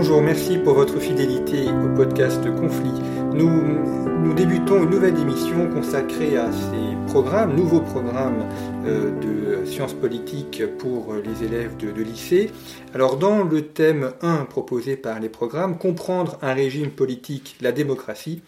Bonjour, merci pour votre fidélité au podcast Conflit. Nous, débutons une nouvelle émission consacrée à ces programmes, nouveaux programmes euh, de sciences politiques pour les élèves de, de lycée. Alors dans le thème 1 proposé par les programmes, comprendre un régime politique, la démocratie,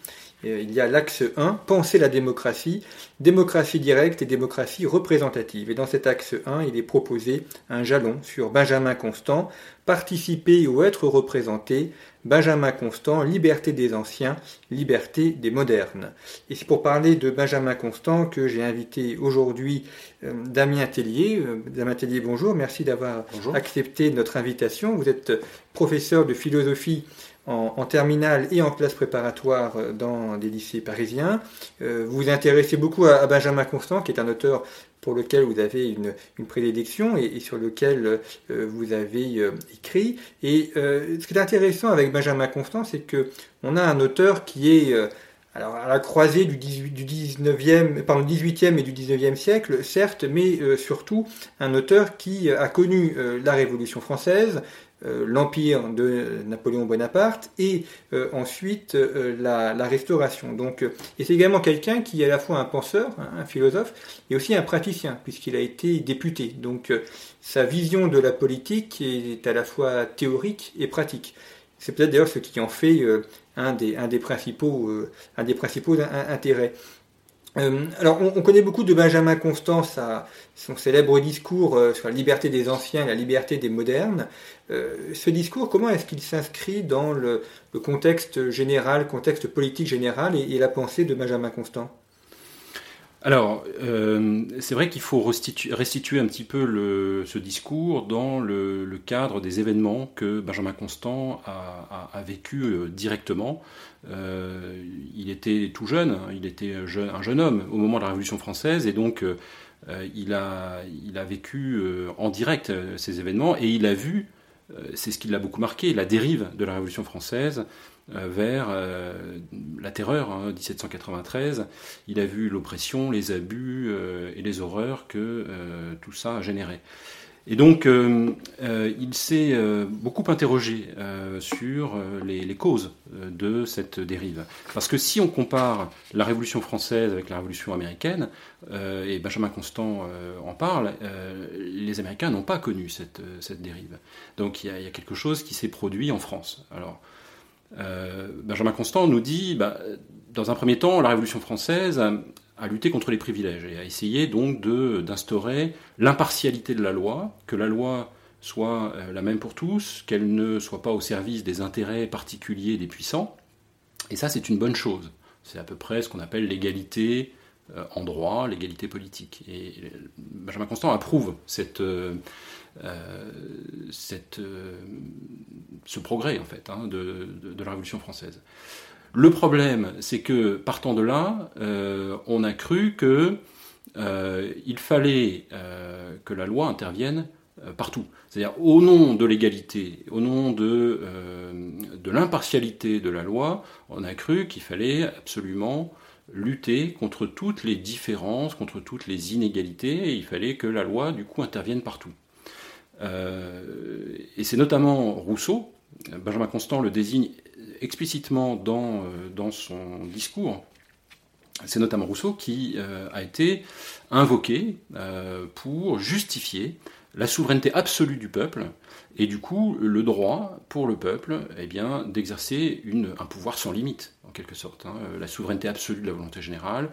il y a l'axe 1, penser la démocratie, démocratie directe et démocratie représentative. Et dans cet axe 1, il est proposé un jalon sur Benjamin Constant, participer ou être représenté, Benjamin Constant, liberté des anciens, liberté des modernes. Et c'est pour parler de Benjamin Constant que j'ai invité aujourd'hui euh, Damien Tellier. Euh, Damien Tellier, bonjour, merci d'avoir accepté notre invitation. Vous êtes professeur de philosophie en, terminale et en classe préparatoire dans des lycées parisiens. Euh, vous vous intéressez beaucoup à, Benjamin Constant, qui est un auteur pour lequel vous avez une, prédilection et, sur lequel euh, vous avez euh, écrit. Et ce qui est intéressant avec Benjamin Constant, c'est que on a un auteur qui est alors, à la croisée du, 18, du 19e, pardon, 18e et du 19e siècle, certes, mais surtout un auteur qui a connu la Révolution française, euh, l'empire de Napoléon Bonaparte et euh, ensuite euh, la, restauration. Donc, et c'est également quelqu'un qui est à la fois un penseur, hein, un philosophe, et aussi un praticien, puisqu'il a été député. Donc sa vision de la politique est à la fois théorique et pratique. C'est peut-être d'ailleurs ce qui en fait un, des, un, des, principaux, un des principaux intérêts. Euh, alors, on, connaît beaucoup de Benjamin Constant, son célèbre discours euh, sur la liberté des anciens et la liberté des modernes. Euh, ce discours, comment est-ce qu'il s'inscrit dans le, contexte général, contexte politique général et la pensée de Benjamin Constant? Alors, euh, c'est vrai qu'il faut restituer, un petit peu ce discours dans le, cadre des événements que Benjamin Constant a, vécu euh, directement. Euh, il était tout jeune, hein, il était un jeune homme au moment de la Révolution française, et donc il, a, a vécu en direct ces événements, et il a vu, c'est ce qui l'a beaucoup marqué, la dérive de la Révolution française, vers euh, la terreur, hein, 1793. Il a vu l'oppression, les abus euh, et les horreurs que tout ça a généré. Et donc, il s'est beaucoup interrogé sur les, causes de cette dérive. Parce que si on compare la Révolution française avec la Révolution américaine, et Benjamin Constant en parle, les Américains n'ont pas connu cette, cette dérive. Donc, il y, a, il y, a, quelque chose qui s'est produit en France. Alors, euh, Benjamin Constant nous dit, bah, dans un premier temps, la Révolution française a, lutté contre les privilèges et a essayé donc d'instaurer l'impartialité de la loi, que la loi soit euh, la même pour tous, qu'elle ne soit pas au service des intérêts particuliers des puissants. Et ça, c'est une bonne chose. C'est à peu près ce qu'on appelle l'égalité euh, en droit, l'égalité politique. Et Benjamin Constant approuve cette, euh, cette, euh, ce progrès en fait hein, de, la Révolution française. Le problème, c'est que partant de là, euh, on a cru que fallait que la loi intervienne partout. C'est-à-dire au nom de l'égalité, au nom de, de l'impartialité de la loi, on a cru qu'il fallait absolument lutter contre toutes les différences, contre toutes les inégalités, et il fallait que la loi, du coup, intervienne partout. Euh, et c'est notamment Rousseau, Benjamin Constant le désigne explicitement dans, euh, dans son discours, c'est notamment Rousseau qui euh, a été invoqué pour justifier la souveraineté absolue du peuple et du coup le droit pour le peuple eh bien, d'exercer un pouvoir sans limite en quelque sorte. Hein. La souveraineté absolue de la volonté générale,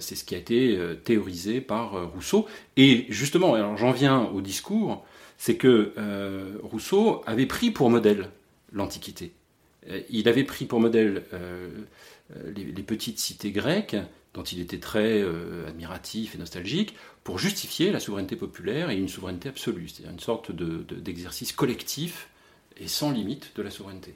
c'est ce qui a été théorisé par Rousseau. Et justement, alors j'en viens au discours, c'est que euh, Rousseau avait pris pour modèle l'Antiquité. Euh, il avait pris pour modèle euh, les, petites cités grecques, dont il était très admiratif et nostalgique, pour justifier la souveraineté populaire et une souveraineté absolue, c'est-à-dire une sorte d'exercice collectif et sans limite de la souveraineté.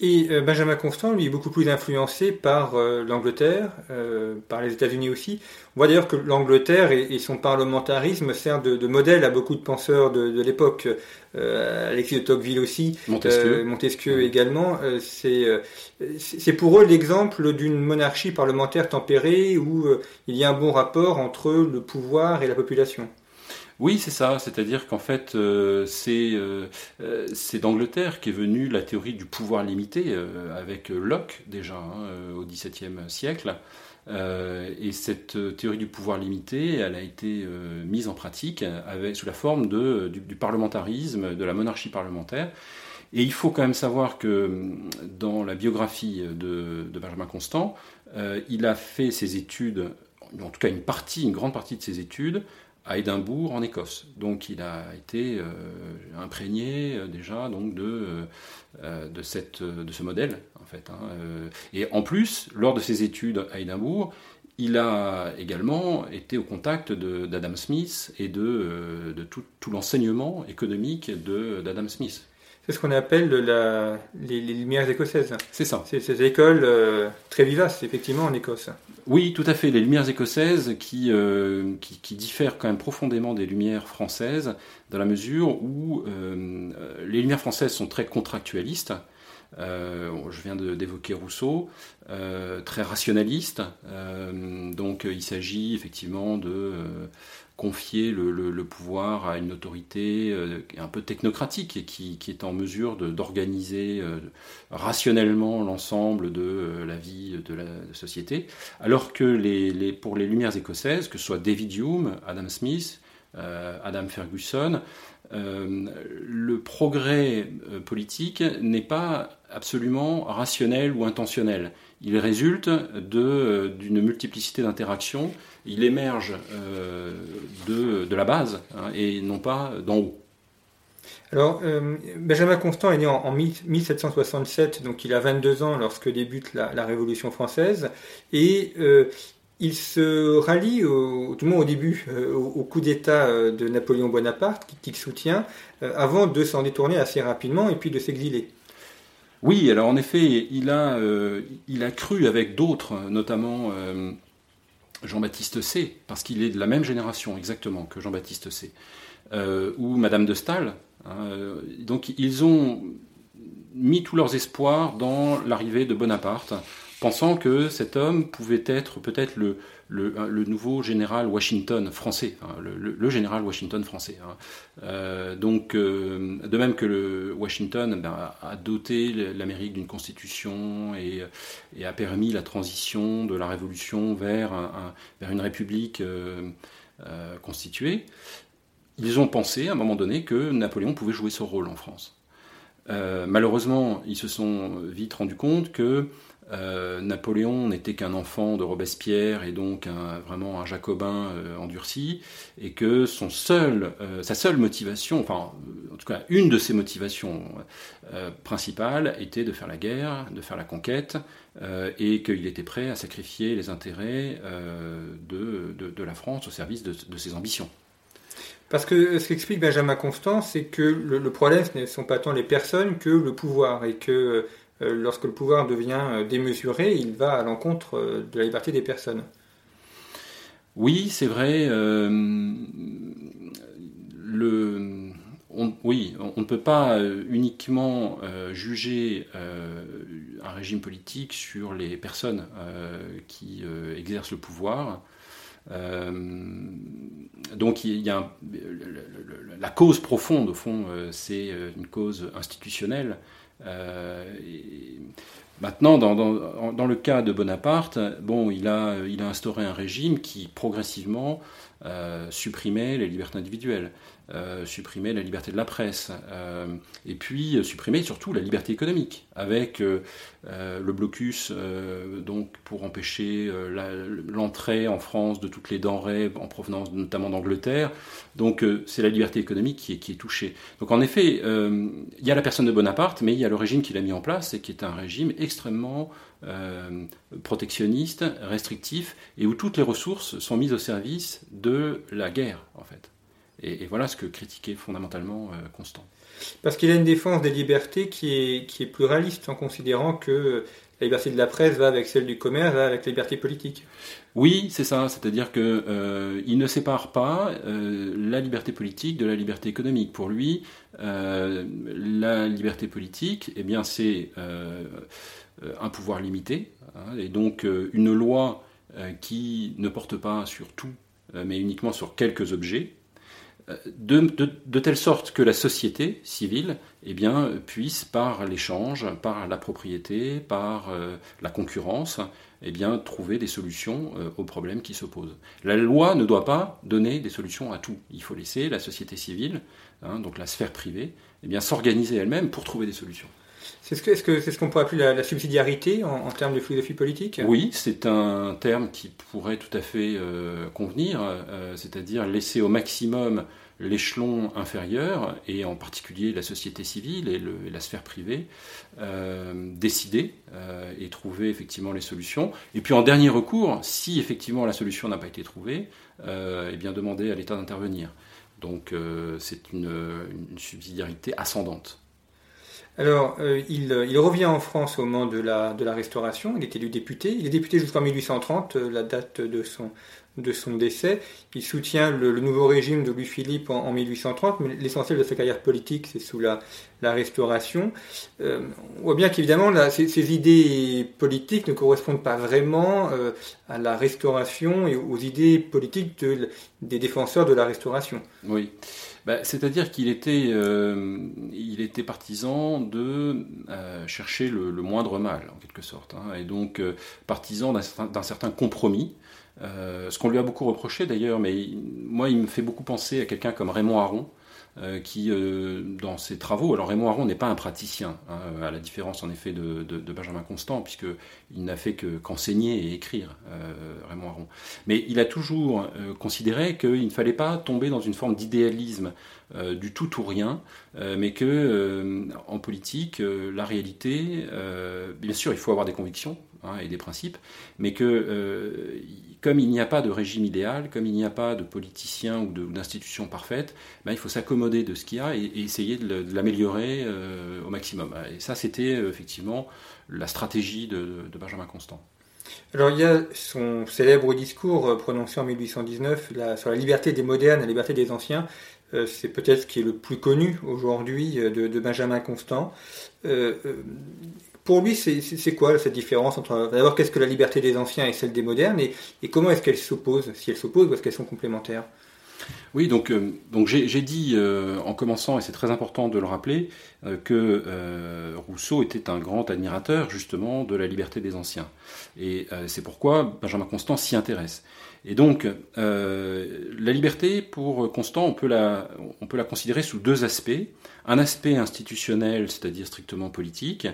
Et euh, Benjamin Constant, lui, est beaucoup plus influencé par euh, l'Angleterre, euh, par les États-Unis aussi. On voit d'ailleurs que l'Angleterre et, son parlementarisme sert de, modèle à beaucoup de penseurs de, l'époque. Alexis de Tocqueville aussi, Montesquieu, Montesquieu également. c'est pour eux l'exemple d'une monarchie parlementaire tempérée où il y a un bon rapport entre le pouvoir et la population. Oui, c'est ça. C'est-à-dire qu'en fait, euh, euh, euh, c'est d'Angleterre qu'est venue la théorie du pouvoir limité, avec Locke déjà, hein, au XVIIe siècle. et cette théorie du pouvoir limité, elle a été mise en pratique sous la forme du, parlementarisme, de la monarchie parlementaire. Et il faut quand même savoir que dans la biographie de, de Benjamin Constant, il a fait ses études, en tout cas une partie, une grande partie de ses études, à Édimbourg en Écosse. Donc il a été euh, imprégné euh, déjà donc de, euh, de, cette, de ce modèle en fait. Hein, et en plus, lors de ses études à Édimbourg, il a également été au contact d'Adam Smith et de, de tout, tout l'enseignement économique d'Adam Smith. C'est ce qu'on appelle la, les, Lumières écossaises. C'est ça. C'est cette école très vivace, effectivement, en Écosse. Oui, tout à fait. Les lumières écossaises qui, euh, qui, diffèrent quand même profondément des lumières françaises, dans la mesure où euh, les lumières françaises sont très contractualistes. Euh, je viens d'évoquer Rousseau, très rationaliste. donc il s'agit effectivement de confier le, pouvoir à une autorité euh, un peu technocratique et qui, est en mesure d'organiser euh, rationnellement l'ensemble de euh, la vie de la société, alors que pour les Lumières écossaises, que ce soit David Hume, Adam Smith, Adam Ferguson, le progrès politique n'est pas absolument rationnel ou intentionnel. Il résulte d'une multiplicité d'interactions il émerge euh, de, la base hein, et non pas d'en haut. Alors, euh, Benjamin Constant est né en, 1767, donc il a 22 ans lorsque débute la, Révolution française, et euh, il se rallie, au, au début, au, coup d'État de Napoléon Bonaparte, qu'il soutient, avant de s'en détourner assez rapidement et puis de s'exiler. Oui, alors en effet, il a, il a cru avec d'autres, notamment Jean-Baptiste C, parce qu'il est de la même génération exactement que Jean-Baptiste C, euh, ou Madame de Staël. Hein, euh, donc ils ont mis tous leurs espoirs dans l'arrivée de Bonaparte, pensant que cet homme pouvait être peut-être le, le, nouveau général Washington français, hein, le, général Washington français. Hein. Euh, donc, euh, de même que Washington ben, a doté l'Amérique d'une constitution et, a permis la transition de la révolution vers, vers une république euh, constituée, ils ont pensé à un moment donné que Napoléon pouvait jouer ce rôle en France. malheureusement, ils se sont vite rendus compte que euh, Napoléon n'était qu'un enfant de Robespierre et donc vraiment un jacobin euh, endurci, et que son seul, euh, sa seule motivation, enfin en tout cas une de ses motivations principales était de faire la guerre, de faire la conquête, et qu'il était prêt à sacrifier les intérêts de, la France au service de, ses ambitions. Parce que ce qu'explique Benjamin Constant, c'est que le, le, problème, ce ne sont pas tant les personnes que le pouvoir, et que lorsque le pouvoir devient euh, démesuré, il va à l'encontre euh, de la liberté des personnes. Oui, c'est vrai. oui, on ne peut pas uniquement juger un régime politique sur les personnes qui exercent le pouvoir. donc la cause profonde, au fond, c'est une cause institutionnelle euh, maintenant, dans, le cas de Bonaparte, bon, il a, instauré un régime qui progressivement euh, supprimait les libertés individuelles. Euh, supprimer la liberté de la presse, euh, et puis supprimer surtout la liberté économique, avec le blocus donc pour empêcher l'entrée en France de toutes les denrées en provenance notamment d'Angleterre. Donc c'est la liberté économique qui est, qui est, touchée. Donc en effet, il y a la personne de Bonaparte, mais il y a le régime qu'il a mis en place et qui est un régime extrêmement protectionniste, restrictif, et où toutes les ressources sont mises au service de la guerre, en fait. Et, voilà ce que critiquait fondamentalement euh, Constant. Parce qu'il a une défense des libertés qui est, qui est plus réaliste en considérant que la liberté de la presse va avec celle du commerce, va avec la liberté politique. Oui, c'est ça. C'est-à-dire qu'il euh, ne sépare pas euh, la liberté politique de la liberté économique. Pour lui, la liberté politique, eh bien, c'est un pouvoir limité, hein, et donc une loi qui ne porte pas sur tout, mais uniquement sur quelques objets, de, telle sorte que la société civile eh bien, puisse, par l'échange, par la propriété, par euh, la concurrence, eh trouver des solutions euh, aux problèmes qui se posent. La loi ne doit pas donner des solutions à tout. Il faut laisser la société civile, hein, donc la sphère privée, eh s'organiser elle-même pour trouver des solutions. C'est ce qu'on -ce pourrait appeler la, subsidiarité en, termes de philosophie politique Oui, c'est un terme qui pourrait tout à fait euh, convenir, euh, c'est-à-dire laisser au maximum l'échelon inférieur, et en particulier la société civile et, la sphère privée, euh, décider et trouver effectivement les solutions. Et puis en dernier recours, si effectivement la solution n'a pas été trouvée, eh bien demander à l'État d'intervenir. Donc c'est une subsidiarité ascendante. Alors, euh, il, euh, il, revient en France au moment de la, de la Restauration. Il est élu député. Il est député jusqu'en 1830, euh, la date de son, de son décès. Il soutient le, nouveau régime de Louis-Philippe en, 1830, mais l'essentiel de sa carrière politique, c'est sous la, la Restauration. on voit bien qu'évidemment, ces, idées politiques ne correspondent pas vraiment à la Restauration et aux idées politiques des défenseurs de la Restauration. Oui. Bah, c'est-à-dire qu'il était, euh, partisan de euh, chercher le, moindre mal, en quelque sorte, hein, et donc euh, partisan d'un certain compromis. ce qu'on lui a beaucoup reproché d'ailleurs, mais moi il me fait beaucoup penser à quelqu'un comme Raymond Aron, qui, euh, dans ses travaux, alors Raymond Aron n'est pas un praticien, hein, à la différence en effet de, Benjamin Constant, puisqu'il n'a fait qu'enseigner et écrire, euh, Raymond Aron. Mais il a toujours considéré qu'il ne fallait pas tomber dans une forme d'idéalisme du tout ou rien, mais que en politique, la réalité, bien sûr, il faut avoir des convictions hein, et des principes, mais que comme il n'y a pas de régime idéal, comme il n'y a pas de politicien ou d'institution parfaite, ben, il faut s'accommoder de ce qu'il y a et, essayer de, l'améliorer euh, au maximum. Et ça, c'était euh, effectivement la stratégie de, Benjamin Constant. Alors il y a son célèbre discours euh, prononcé en 1819 sur la liberté des modernes la liberté des anciens. c'est peut-être ce qui est le plus connu aujourd'hui de, Benjamin Constant. Pour lui, c'est quoi cette différence entre d'abord qu'est-ce que la liberté des anciens et celle des modernes et, comment est-ce qu'elles s'opposent Si elles s'opposent ou est-ce qu'elles sont complémentaires? Oui, donc, euh, donc j'ai dit euh, en commençant, et c'est très important de le rappeler, euh, que Rousseau était un grand admirateur justement de la liberté des anciens. Et c'est pourquoi Benjamin Constant s'y intéresse. Et donc, la liberté, pour Constant, on peut, la, on peut la considérer sous deux aspects. Un aspect institutionnel, c'est-à-dire strictement politique,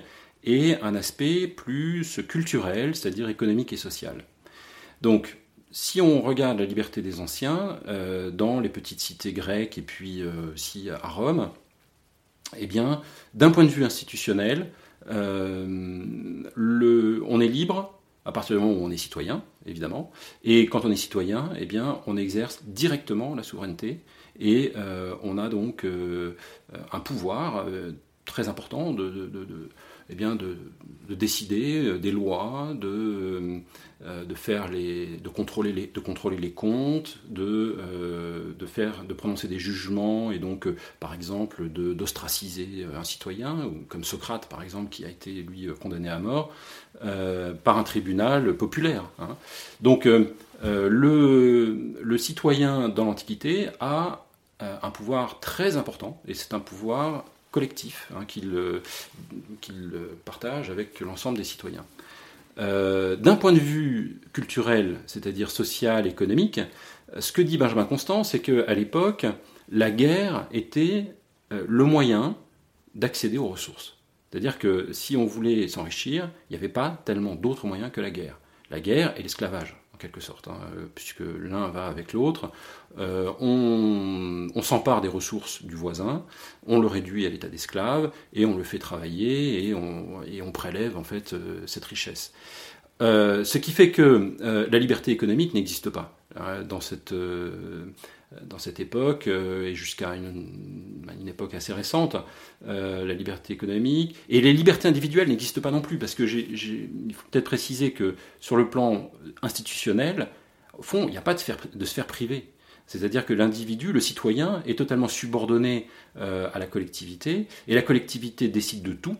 et un aspect plus culturel, c'est-à-dire économique et social. Donc, si on regarde la liberté des anciens euh, dans les petites cités grecques et puis euh, aussi à Rome, eh bien, d'un point de vue institutionnel, euh, on est libre à partir du moment où on est citoyen, évidemment, et quand on est citoyen, eh bien, on exerce directement la souveraineté et on a donc un pouvoir très important de eh bien, de, décider euh, des lois, de, euh, de, faire les, de, contrôler, les, de contrôler les comptes, de, euh, de, faire, de prononcer des jugements et donc, par exemple, d'ostraciser un citoyen, comme Socrate, par exemple, qui a été, lui, condamné à mort par un tribunal populaire. Hein. Donc, le, le citoyen dans l'Antiquité a un pouvoir très important, et c'est un pouvoir collectif hein, qu'il partage avec l'ensemble des citoyens. Euh, d'un point de vue culturel, c'est-à-dire social, économique, ce que dit Benjamin Constant, c'est qu'à l'époque, la guerre était le moyen d'accéder aux ressources. C'est-à-dire que si on voulait s'enrichir, il n'y avait pas tellement d'autres moyens que la guerre. La guerre et l'esclavage, quelque sorte, hein, puisque l'un va avec l'autre. Euh, on, s'empare des ressources du voisin, on le réduit à l'état d'esclave, et on le fait travailler, et on, prélève en fait euh, cette richesse. Euh, ce qui fait que la liberté économique n'existe pas dans cette dans cette époque, euh, et jusqu'à une, une, époque assez récente, euh, la liberté économique. Et les libertés individuelles n'existent pas non plus, parce que il faut peut-être préciser que sur le plan institutionnel, au fond, il n'y a pas de sphère, privée. C'est-à-dire que l'individu, le citoyen, est totalement subordonné euh, à la collectivité, et la collectivité décide de tout,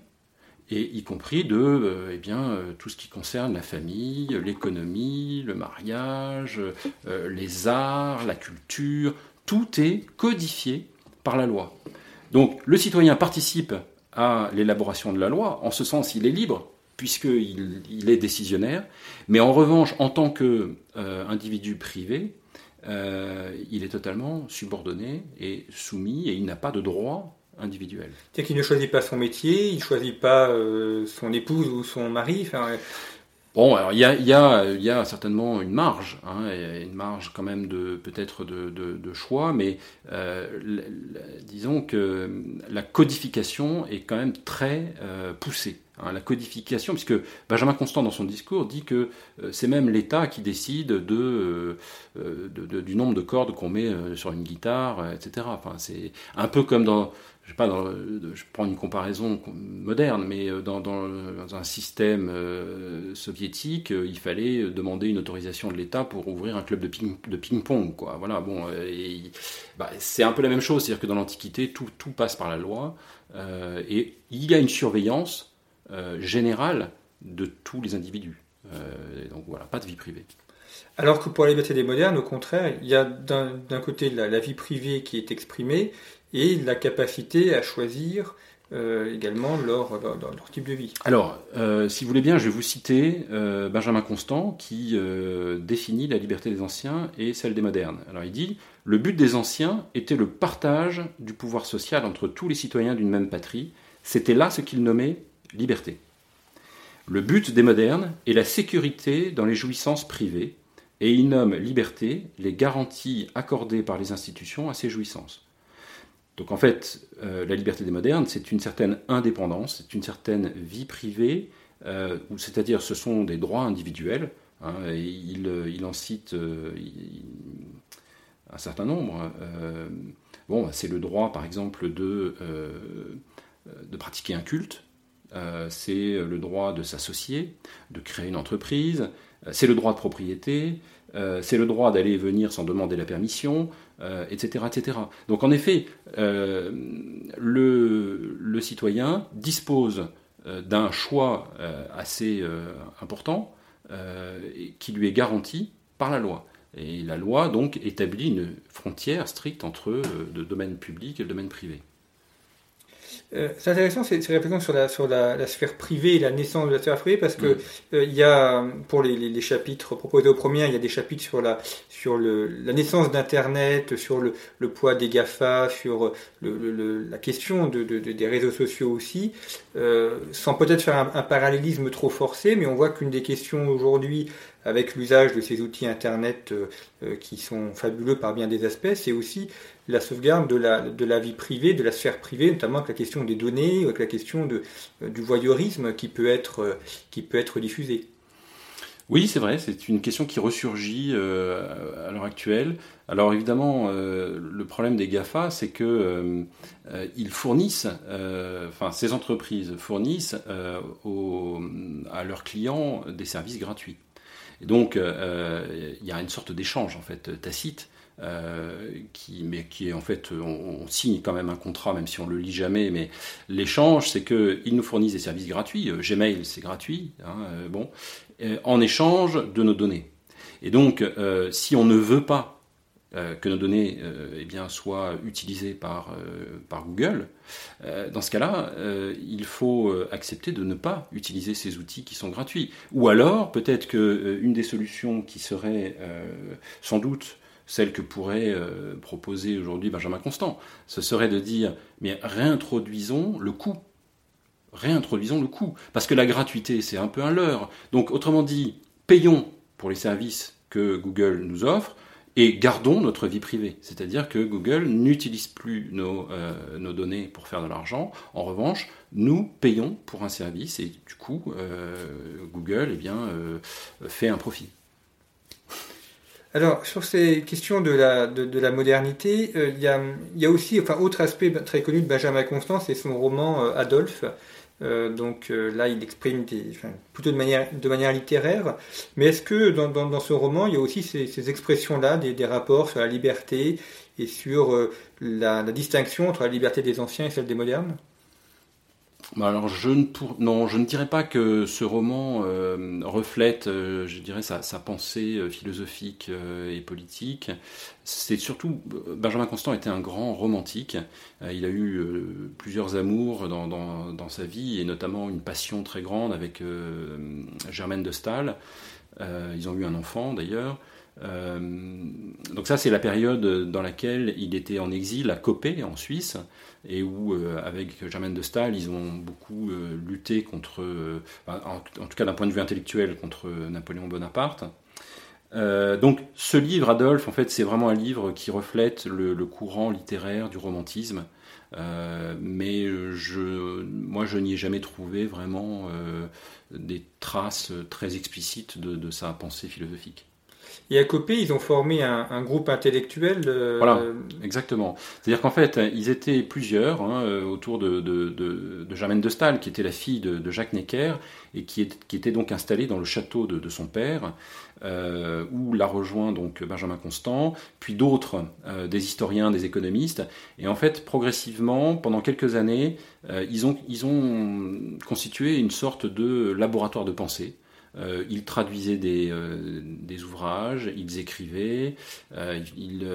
et y compris de euh, eh bien, euh, tout ce qui concerne la famille, l'économie, le mariage, les arts, la culture, tout est codifié par la loi. Donc le citoyen participe à l'élaboration de la loi, en ce sens il est libre, puisqu'il il est décisionnaire, mais en revanche, en tant qu'individu privé, il est totalement subordonné et soumis, et il n'a pas de droit individuel. C'est qu'il ne choisit pas son métier, il ne choisit pas euh, son épouse ou son mari. Bon, alors il y a, y, a, y a, certainement une marge, hein, une marge quand même de peut-être de, de, choix, mais euh, disons que la codification est quand même très euh, poussée. Hein, la codification, puisque Benjamin Constant dans son discours dit que c'est même l'État qui décide de, du nombre de cordes qu'on met sur une guitare, etc. Enfin, c'est un peu comme dans je, pas je prends une comparaison moderne, mais euh, dans, un système euh, soviétique, euh, il fallait demander une autorisation de l'État pour ouvrir un club de, ping, de ping-pong. Quoi. Voilà, bon, bah, c'est un peu la même chose, c'est-à-dire que dans l'Antiquité, tout, tout, passe par la loi, et il y a une surveillance générale de tous les individus. donc voilà, pas de vie privée. Alors que pour la liberté des modernes, au contraire, il y a d'un côté la, la, vie privée qui est exprimée, et la capacité à choisir euh, également leur, leur, type de vie. Alors, euh, si vous voulez bien, je vais vous citer euh, Benjamin Constant qui définit la liberté des anciens et celle des modernes. Alors il dit, le but des anciens était le partage du pouvoir social entre tous les citoyens d'une même patrie. C'était là ce qu'il nommait liberté. Le but des modernes est la sécurité dans les jouissances privées, et il nomme liberté les garanties accordées par les institutions à ces jouissances. Donc en fait, euh, la liberté des modernes, c'est une certaine indépendance, c'est une certaine vie privée, euh, c'est-à-dire ce sont des droits individuels. Hein, il, en cite euh, un certain nombre. bon, bah, c'est le droit, par exemple, de pratiquer un culte. C'est le droit de s'associer, de créer une entreprise, c'est le droit de propriété, c'est le droit d'aller et venir sans demander la permission, etc., euh, etc. Donc en effet, euh, le, citoyen dispose euh, d'un choix assez important qui lui est garanti par la loi. Et la loi donc établit une frontière stricte entre le domaine public et le domaine privé. Euh, c'est intéressant ces, réflexions sur, la, sur la, sphère privée et la naissance de la sphère privée parce que mm. euh, il y a pour les, les, chapitres proposés au premier, il y a des chapitres sur la sur le, la naissance d'Internet, sur le, le, poids des Gafa, sur le, la question de, de, des réseaux sociaux aussi, euh, sans peut-être faire un, un, parallélisme trop forcé, mais on voit qu'une des questions aujourd'hui avec l'usage de ces outils Internet euh, euh, qui sont fabuleux par bien des aspects, c'est aussi la sauvegarde de la, de la vie privée, de la sphère privée, notamment avec la question des données, avec la question euh, du voyeurisme qui peut être, qui peut être diffusé. Oui, c'est vrai, c'est une question qui ressurgit à l'heure actuelle. Alors évidemment, le problème des GAFA, c'est que fournissent, enfin ces entreprises fournissent à leurs clients des services gratuits. Et donc, euh, il y a une sorte d'échange, en fait, tacite, euh, qui, mais qui est en fait, on, signe quand même un contrat, même si on le lit jamais, mais l'échange, c'est qu'ils nous fournissent des services gratuits. Euh, Gmail, c'est gratuit, hein, en échange de nos données. Et donc, si on ne veut pas euh, que nos données euh, eh soient utilisées par, euh, par Google, dans ce cas-là, il faut accepter de ne pas utiliser ces outils qui sont gratuits. Ou alors, peut-être qu'une des solutions qui serait sans doute celle que pourrait proposer aujourd'hui Benjamin Constant. Ce serait de dire, mais réintroduisons le coût. Réintroduisons le coût. Parce que la gratuité, c'est un peu un leurre. Donc, autrement dit, payons pour les services que Google nous offre, et gardons notre vie privée. C'est-à-dire que Google n'utilise plus nos, euh, nos, données pour faire de l'argent. En revanche, nous payons pour un service et du coup, euh, Google eh bien, euh, fait un profit. Alors, sur ces questions de la, de, la modernité, il y, a, y, a, aussi, enfin, autre aspect très connu de Benjamin Constant, c'est son roman Adolphe, euh, donc euh, là, il exprime plutôt de manière, de manière littéraire. Mais est-ce que dans, dans, ce roman, il y a aussi ces, expressions-là, des, rapports sur la liberté et sur euh, la, distinction entre la liberté des anciens et celle des modernes? Bah, alors je ne non, je ne dirais pas que ce roman reflète, je dirais, sa, pensée philosophique et politique c'est surtout Benjamin Constant était un grand romantique. Euh, il a eu euh, plusieurs amours dans, sa vie et notamment une passion très grande avec euh, Germaine de Staël. ils ont eu un enfant d'ailleurs. Donc ça c'est la période dans laquelle il était en exil à Copé en Suisse et où avec Germaine de Staël ils ont beaucoup lutté contre, en, tout cas d'un point de vue intellectuel, contre Napoléon Bonaparte. Euh, donc ce livre, Adolphe, en fait, c'est vraiment un livre qui reflète le, courant littéraire du romantisme. Euh, mais moi, je n'y ai jamais trouvé vraiment euh, des traces très explicites de, sa pensée philosophique. Et à Copé, ils ont formé un, groupe intellectuel. Voilà, exactement. C'est-à-dire qu'en fait, ils étaient plusieurs hein, autour de, de, Germaine de Staël, qui était la fille de, Jacques Necker, et qui, était donc installée dans le château de, son père. Euh, où l'a rejoint donc Benjamin Constant, puis d'autres, euh, des historiens, des économistes. Et en fait, progressivement, pendant quelques années, euh, ils, ont, ils ont constitué une sorte de laboratoire de pensée. Ils traduisaient des, des, ouvrages, ils écrivaient, ils,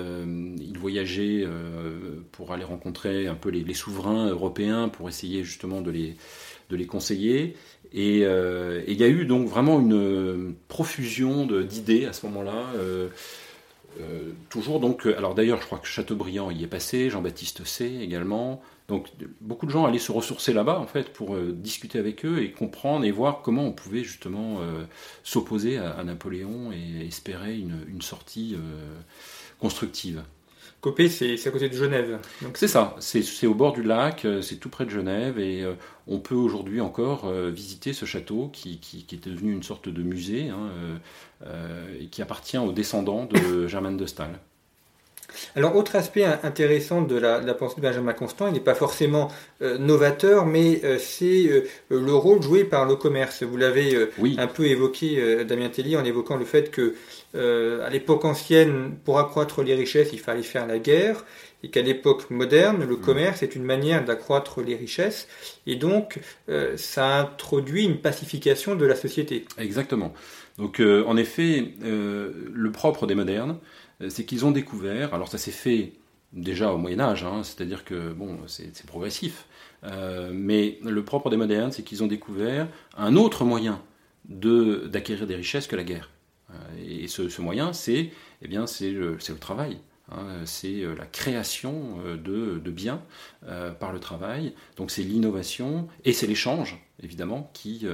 ils, voyageaient pour aller rencontrer un peu les, souverains européens pour essayer justement de les, conseiller. Euh, et il y a eu donc vraiment une profusion d'idées à ce moment-là. Euh, euh, toujours donc, alors d'ailleurs, je crois que Chateaubriand y est passé, Jean-Baptiste C également. Donc beaucoup de gens allaient se ressourcer là-bas en fait pour discuter avec eux et comprendre et voir comment on pouvait justement s'opposer à, Napoléon et espérer une sortie constructive. Copé, c'est à côté de Genève. C'est ça, c'est au bord du lac, euh, c'est tout près de Genève et euh, on peut aujourd'hui encore euh, visiter ce château qui, qui, est devenu une sorte de musée hein, et qui appartient aux descendants de Germaine de Staël. Alors, autre aspect intéressant de la, pensée de Benjamin Constant, il n'est pas forcément novateur, mais c'est le rôle joué par le commerce. Vous l'avez un peu évoqué, Damien Telly, en évoquant le fait que euh, à l'époque ancienne, pour accroître les richesses, il fallait faire la guerre, et qu'à l'époque moderne, le mm. commerce est une manière d'accroître les richesses, et donc euh, ça introduit une pacification de la société. Exactement. Donc euh, en effet, le propre des modernes, c'est qu'ils ont découvert, alors ça s'est fait déjà au Moyen Âge, hein, c'est-à-dire que bon, c'est progressif, mais le propre des modernes, c'est qu'ils ont découvert un autre moyen d'acquérir des richesses que la guerre. Euh, et ce, moyen, c'est eh bien, le, le, travail. Hein. c'est euh, la création euh, de, de biens par le travail. Donc c'est l'innovation et c'est l'échange, évidemment, qui,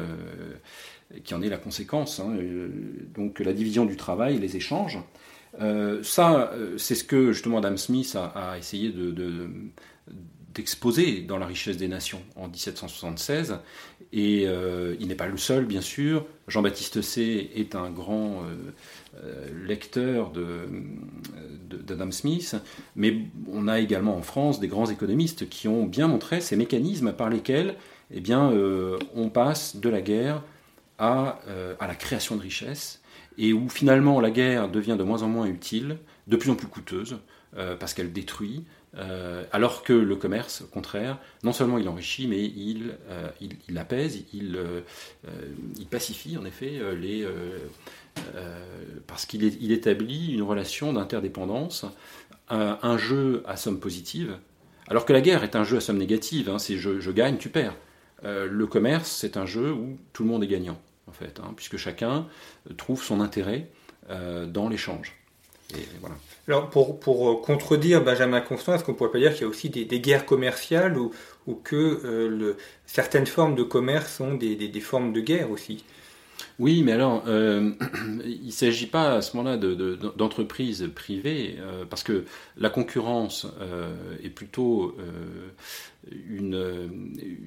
qui en est la conséquence. Hein. Donc la division du travail, les échanges. Ça, c'est ce que justement Adam Smith a, essayé de, d'exposer dans La richesse des nations en 1776. Et euh, il n'est pas le seul, bien sûr. Jean-Baptiste C. est un grand euh, euh, lecteur d'Adam Smith, mais on a également en France des grands économistes qui ont bien montré ces mécanismes par lesquels eh bien, on passe de la guerre à la création de richesses, et où finalement la guerre devient de moins en moins utile, de plus en plus coûteuse, parce qu'elle détruit, euh, alors que le commerce, au contraire, non seulement il enrichit, mais il, euh, il, apaise, il, euh, il, pacifie en effet les, parce qu'il il établit une relation d'interdépendance, un, jeu à somme positive, alors que la guerre est un jeu à somme négative, hein, c'est je, gagne, tu perds. le commerce, c'est un jeu où tout le monde est gagnant, en fait, hein, puisque chacun trouve son intérêt dans l'échange. Alors, pour, pour, contredire Benjamin Constant, est-ce qu'on pourrait pas dire qu'il y a aussi des, guerres commerciales ou, que certaines formes de commerce sont des formes de guerre aussi? Oui, mais alors, euh, il ne s'agit pas à ce moment-là d'entreprises privées, euh, parce que la concurrence euh, est plutôt une,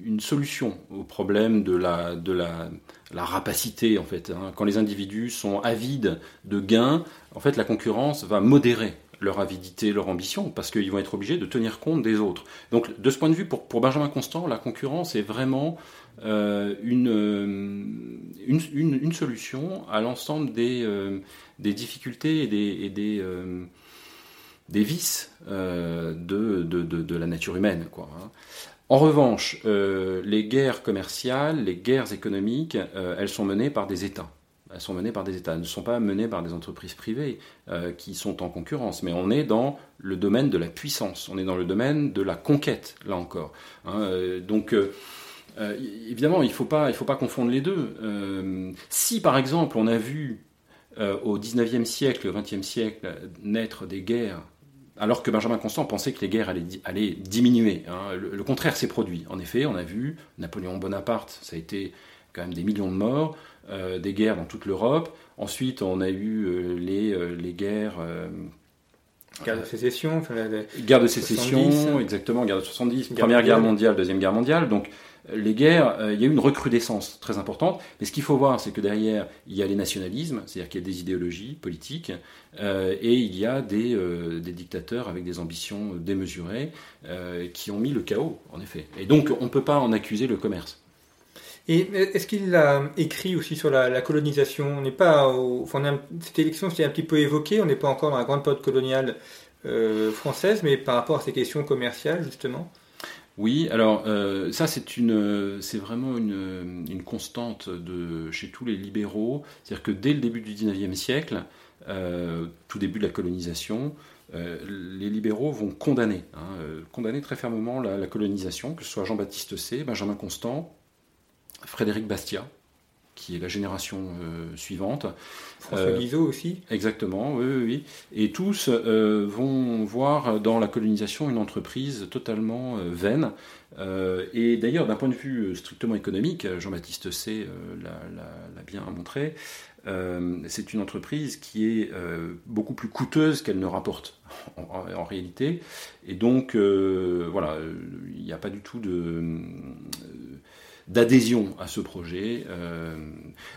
une, solution au problème de la, de la, la rapacité, en fait. Hein. Quand les individus sont avides de gains, en fait, la concurrence va modérer leur avidité, leur ambition, parce qu'ils vont être obligés de tenir compte des autres. Donc, de ce point de vue, pour, pour Benjamin Constant, la concurrence est vraiment euh, euh, une, une, solution à l'ensemble des, euh, des, difficultés et des, des, vices de, de, de, la nature humaine. Quoi, hein. En revanche, les guerres commerciales, les guerres économiques, elles sont menées par des États elles sont menées par des États, ne sont pas menées par des entreprises privées qui sont en concurrence, mais on est dans le domaine de la puissance, on est dans le domaine de la conquête, là encore. Hein, donc évidemment, il ne faut, pas, faut pas confondre les deux. Euh, si, par exemple, on a vu euh, au XIXe siècle, au XXe siècle, naître des guerres, alors que Benjamin Constant pensait que les guerres allaient, diminuer, hein, le, contraire s'est produit. En effet, on a vu Napoléon Bonaparte, ça a été quand même des millions de morts, des guerres dans toute l'Europe. Ensuite, on a eu les, les guerres... Guerre de sécession, guerre de sécession, exactement, guerre de 70, Première guerre mondiale, Deuxième guerre mondiale. Donc les guerres, euh, il y a eu une recrudescence très importante. Mais ce qu'il faut voir, c'est que derrière, il y a les nationalismes, c'est-à-dire qu'il y a des idéologies politiques, euh, et il y a des, euh, des, dictateurs avec des ambitions démesurées qui ont mis le chaos, en effet. Et donc, on ne peut pas en accuser le commerce. Et est-ce qu'il a écrit aussi sur la, colonisation? On n'est pas, cette élection s'est un petit peu évoquée. On n'est pas encore dans la grande période coloniale française, mais par rapport à ces questions commerciales justement? Oui, alors euh, ça c'est une, c'est vraiment une, constante chez tous les libéraux, c'est-à-dire que dès le début du XIXe siècle, euh, tout début de la colonisation, euh, les libéraux vont condamner, hein, condamner très fermement la, la, colonisation, que ce soit Jean-Baptiste C, Benjamin Constant, Frédéric Bastiat, qui est la génération euh, suivante. François euh, Guizot aussi Exactement, oui, oui, oui. Et tous euh, vont voir dans la colonisation une entreprise totalement vaine. et d'ailleurs, d'un point de vue strictement économique, Jean-Baptiste C l'a bien montré, c'est une entreprise qui est beaucoup plus coûteuse qu'elle ne rapporte en, en, réalité. Et donc, voilà, il n'y a pas du tout de d'adhésion à ce projet. Euh,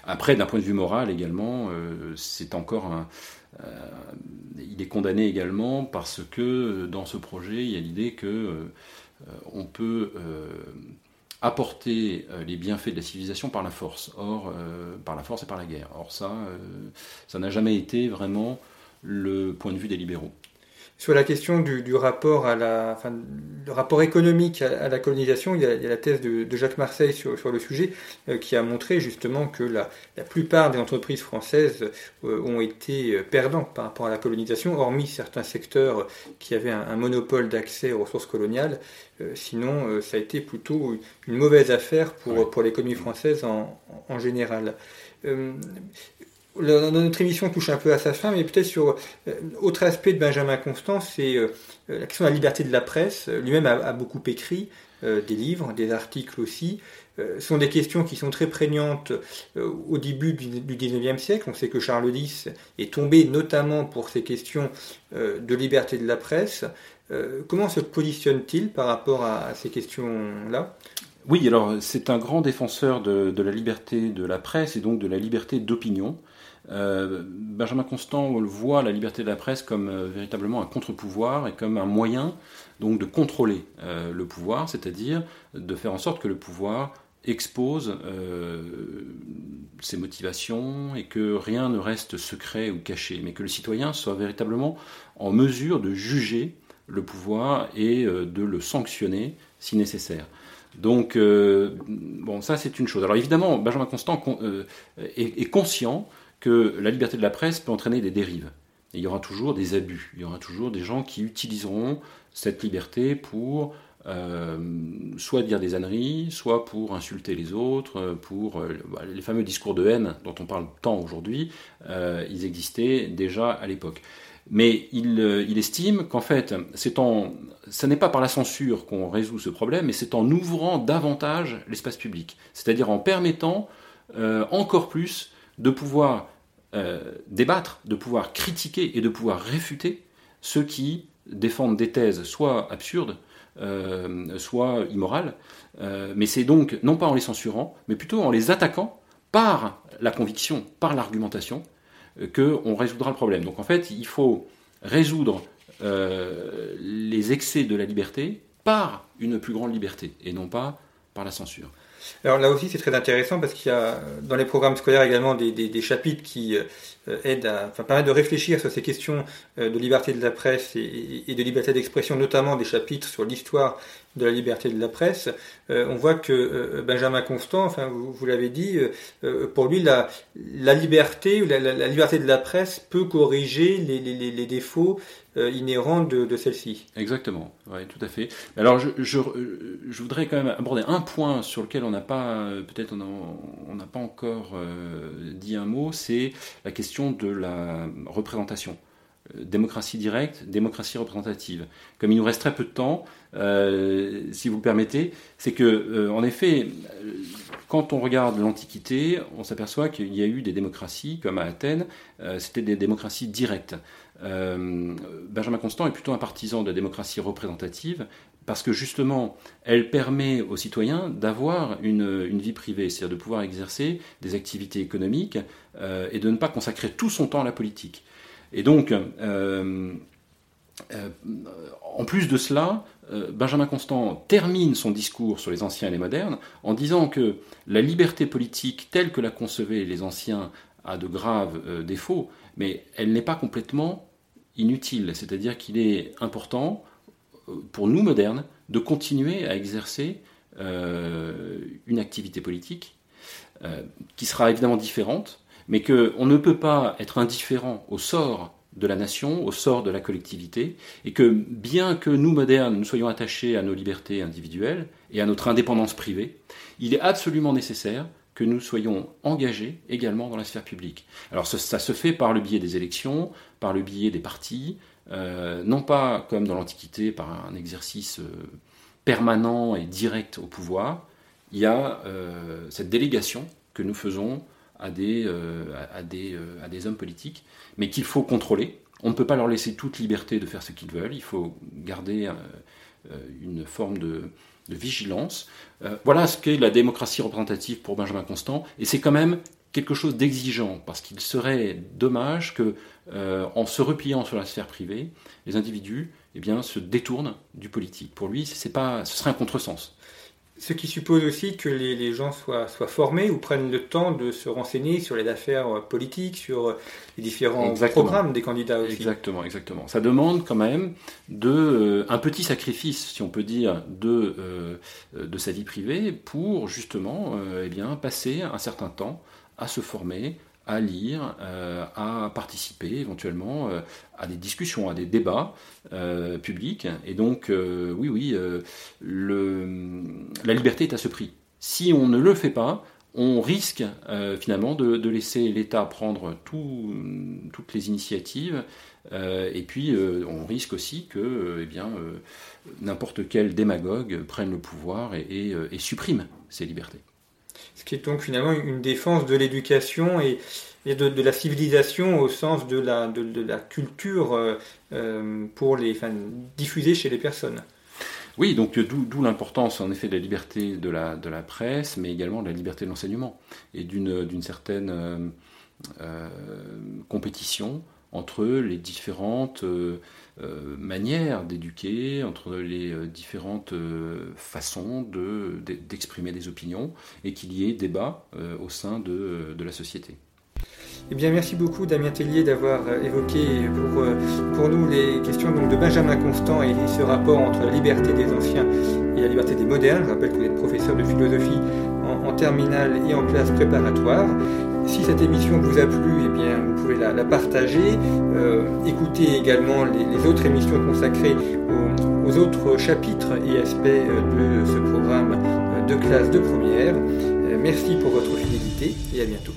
après, d'un point de vue moral également, euh, c'est encore un, euh, il est condamné également parce que dans ce projet, il y a l'idée que on peut apporter les bienfaits de la civilisation par la force, or par la force et par la guerre. Or ça, ça n'a jamais été vraiment le point de vue des libéraux sur la question du, rapport à la, enfin, le rapport économique à, la colonisation, il y, a, la thèse de, Jacques Marseille sur, sur le sujet euh, qui a montré justement que la, la plupart des entreprises françaises euh, ont été euh, perdantes par rapport à la colonisation, hormis certains secteurs qui avaient un, monopole d'accès aux ressources coloniales. sinon, ça a été plutôt une mauvaise affaire pour, pour l'économie française en, en général notre émission touche un peu à sa fin, mais peut-être sur euh, autre aspect de Benjamin Constant, c'est euh, la question de la liberté de la presse. Lui-même a, beaucoup écrit euh, des livres, des articles aussi. Ce sont des questions qui sont très prégnantes au début du, du 19e siècle. On sait que Charles X est tombé notamment pour ces questions de liberté de la presse. comment se positionne-t-il par rapport à, ces questions-là? Oui, alors c'est un grand défenseur de, la liberté de la presse et donc de la liberté d'opinion. Euh, Benjamin Constant voit la liberté de la presse comme euh, véritablement un contre-pouvoir et comme un moyen donc de contrôler euh, le pouvoir, c'est-à-dire de faire en sorte que le pouvoir expose ses motivations et que rien ne reste secret ou caché, mais que le citoyen soit véritablement en mesure de juger le pouvoir et de le sanctionner si nécessaire. Donc, bon, ça c'est une chose. Alors évidemment, Benjamin Constant est, conscient que la liberté de la presse peut entraîner des dérives. il y aura toujours des abus, il y aura toujours des gens qui utiliseront cette liberté pour euh, soit dire des âneries, soit pour insulter les autres, pour euh, bah, les fameux discours de haine dont on parle tant aujourd'hui, euh, ils existaient déjà à l'époque. Mais il, estime qu'en fait, c'est en, ce n'est pas par la censure qu'on résout ce problème, mais c'est en ouvrant davantage l'espace public, c'est-à-dire en permettant encore plus de pouvoir débattre, de pouvoir critiquer et de pouvoir réfuter ceux qui défendent des thèses soit absurdes, euh, soit immorales. Euh, mais c'est donc non pas en les censurant, mais plutôt en les attaquant par la conviction, par l'argumentation, euh, qu'on résoudra le problème. Donc en fait, il faut résoudre les excès de la liberté par une plus grande liberté, et non pas par la censure. Alors là aussi, c'est très intéressant parce qu'il y a dans les programmes scolaires également des, chapitres qui euh, aident à, permettent de réfléchir sur ces questions euh, de liberté de la presse et, de liberté d'expression, notamment des chapitres sur l'histoire de la liberté de la presse. Euh, on voit que Benjamin Constant, enfin vous, l'avez dit, pour lui la, liberté, la, liberté de la presse peut corriger les, défauts euh, inhérente de, celle-ci. Exactement, oui, tout à fait. Alors, je, je, voudrais quand même aborder un point sur lequel on n'a pas, peut-être on n'a pas encore euh, dit un mot, c'est la question de la représentation. Euh, démocratie directe, démocratie représentative. Comme il nous reste très peu de temps, si vous le permettez, c'est que, en effet, quand on regarde l'Antiquité, on s'aperçoit qu'il y a eu des démocraties, comme à Athènes, c'était des démocraties directes. Euh, Benjamin Constant est plutôt un partisan de la démocratie représentative parce que justement, elle permet aux citoyens d'avoir une, vie privée, c'est-à-dire de pouvoir exercer des activités économiques euh, et de ne pas consacrer tout son temps à la politique. Et donc, euh, en plus de cela, Benjamin Constant termine son discours sur les anciens et les modernes en disant que la liberté politique telle que la concevaient les anciens a de graves défauts, mais elle n'est pas complètement inutile. C'est-à-dire qu'il est important, euh, pour nous modernes, de continuer à exercer euh, une activité politique euh, qui sera évidemment différente, mais qu'on ne peut pas être indifférent au sort de la nation, au sort de la collectivité, et que bien que nous, modernes, nous soyons attachés à nos libertés individuelles et à notre indépendance privée, il est absolument nécessaire que nous soyons engagés également dans la sphère publique. Alors ça, se fait par le biais des élections, par le biais des partis, euh, non pas comme dans l'Antiquité par un exercice euh, permanent et direct au pouvoir, il y a euh, cette délégation que nous faisons à des, à, des, à des hommes politiques, mais qu'il faut contrôler. On ne peut pas leur laisser toute liberté de faire ce qu'ils veulent, il faut garder une forme de, vigilance. Euh, voilà ce qu'est la démocratie représentative pour Benjamin Constant, et c'est quand même quelque chose d'exigeant, parce qu'il serait dommage que, euh, en se repliant sur la sphère privée, les individus eh bien, se détournent du politique. Pour lui, pas, ce serait un contresens. Ce qui suppose aussi que les, gens soient, soient, formés ou prennent le temps de se renseigner sur les affaires euh, politiques, sur euh, les différents programmes des candidats aussi. Exactement, exactement. Ça demande quand même de, euh, un petit sacrifice, si on peut dire, de, de sa vie privée pour justement eh bien, passer un certain temps à se former, à lire, euh, à participer éventuellement euh, à des discussions, à des débats euh, publics. Et donc, oui, oui, la liberté est à ce prix. Si on ne le fait pas, on risque finalement de, laisser l'État prendre toutes les initiatives, et puis on risque aussi que eh bien, n'importe quel démagogue prenne le pouvoir et supprime ces libertés ce qui est donc finalement une défense de l'éducation et, de, la civilisation au sens de la, culture euh, euh, pour les, enfin, diffusée chez les personnes. Oui, donc d'où l'importance en effet de la liberté de la, presse, mais également de la liberté de l'enseignement et d'une certaine euh, compétition entre les différentes euh, euh, manières d'éduquer, entre les euh, différentes façons d'exprimer des opinions, et qu'il y ait débat au sein de, la société. Eh bien, merci beaucoup Damien Tellier d'avoir évoqué pour, pour nous les questions donc, de Benjamin Constant et ce rapport entre la liberté des anciens et la liberté des modernes. Je rappelle que vous êtes professeur de philosophie en, en terminale et en classe préparatoire. Si cette émission vous a plu, eh bien, la, partager. Euh, écoutez également les, autres émissions consacrées aux, autres chapitres et aspects euh, de ce programme de classe de première. Euh, merci pour votre fidélité et à bientôt.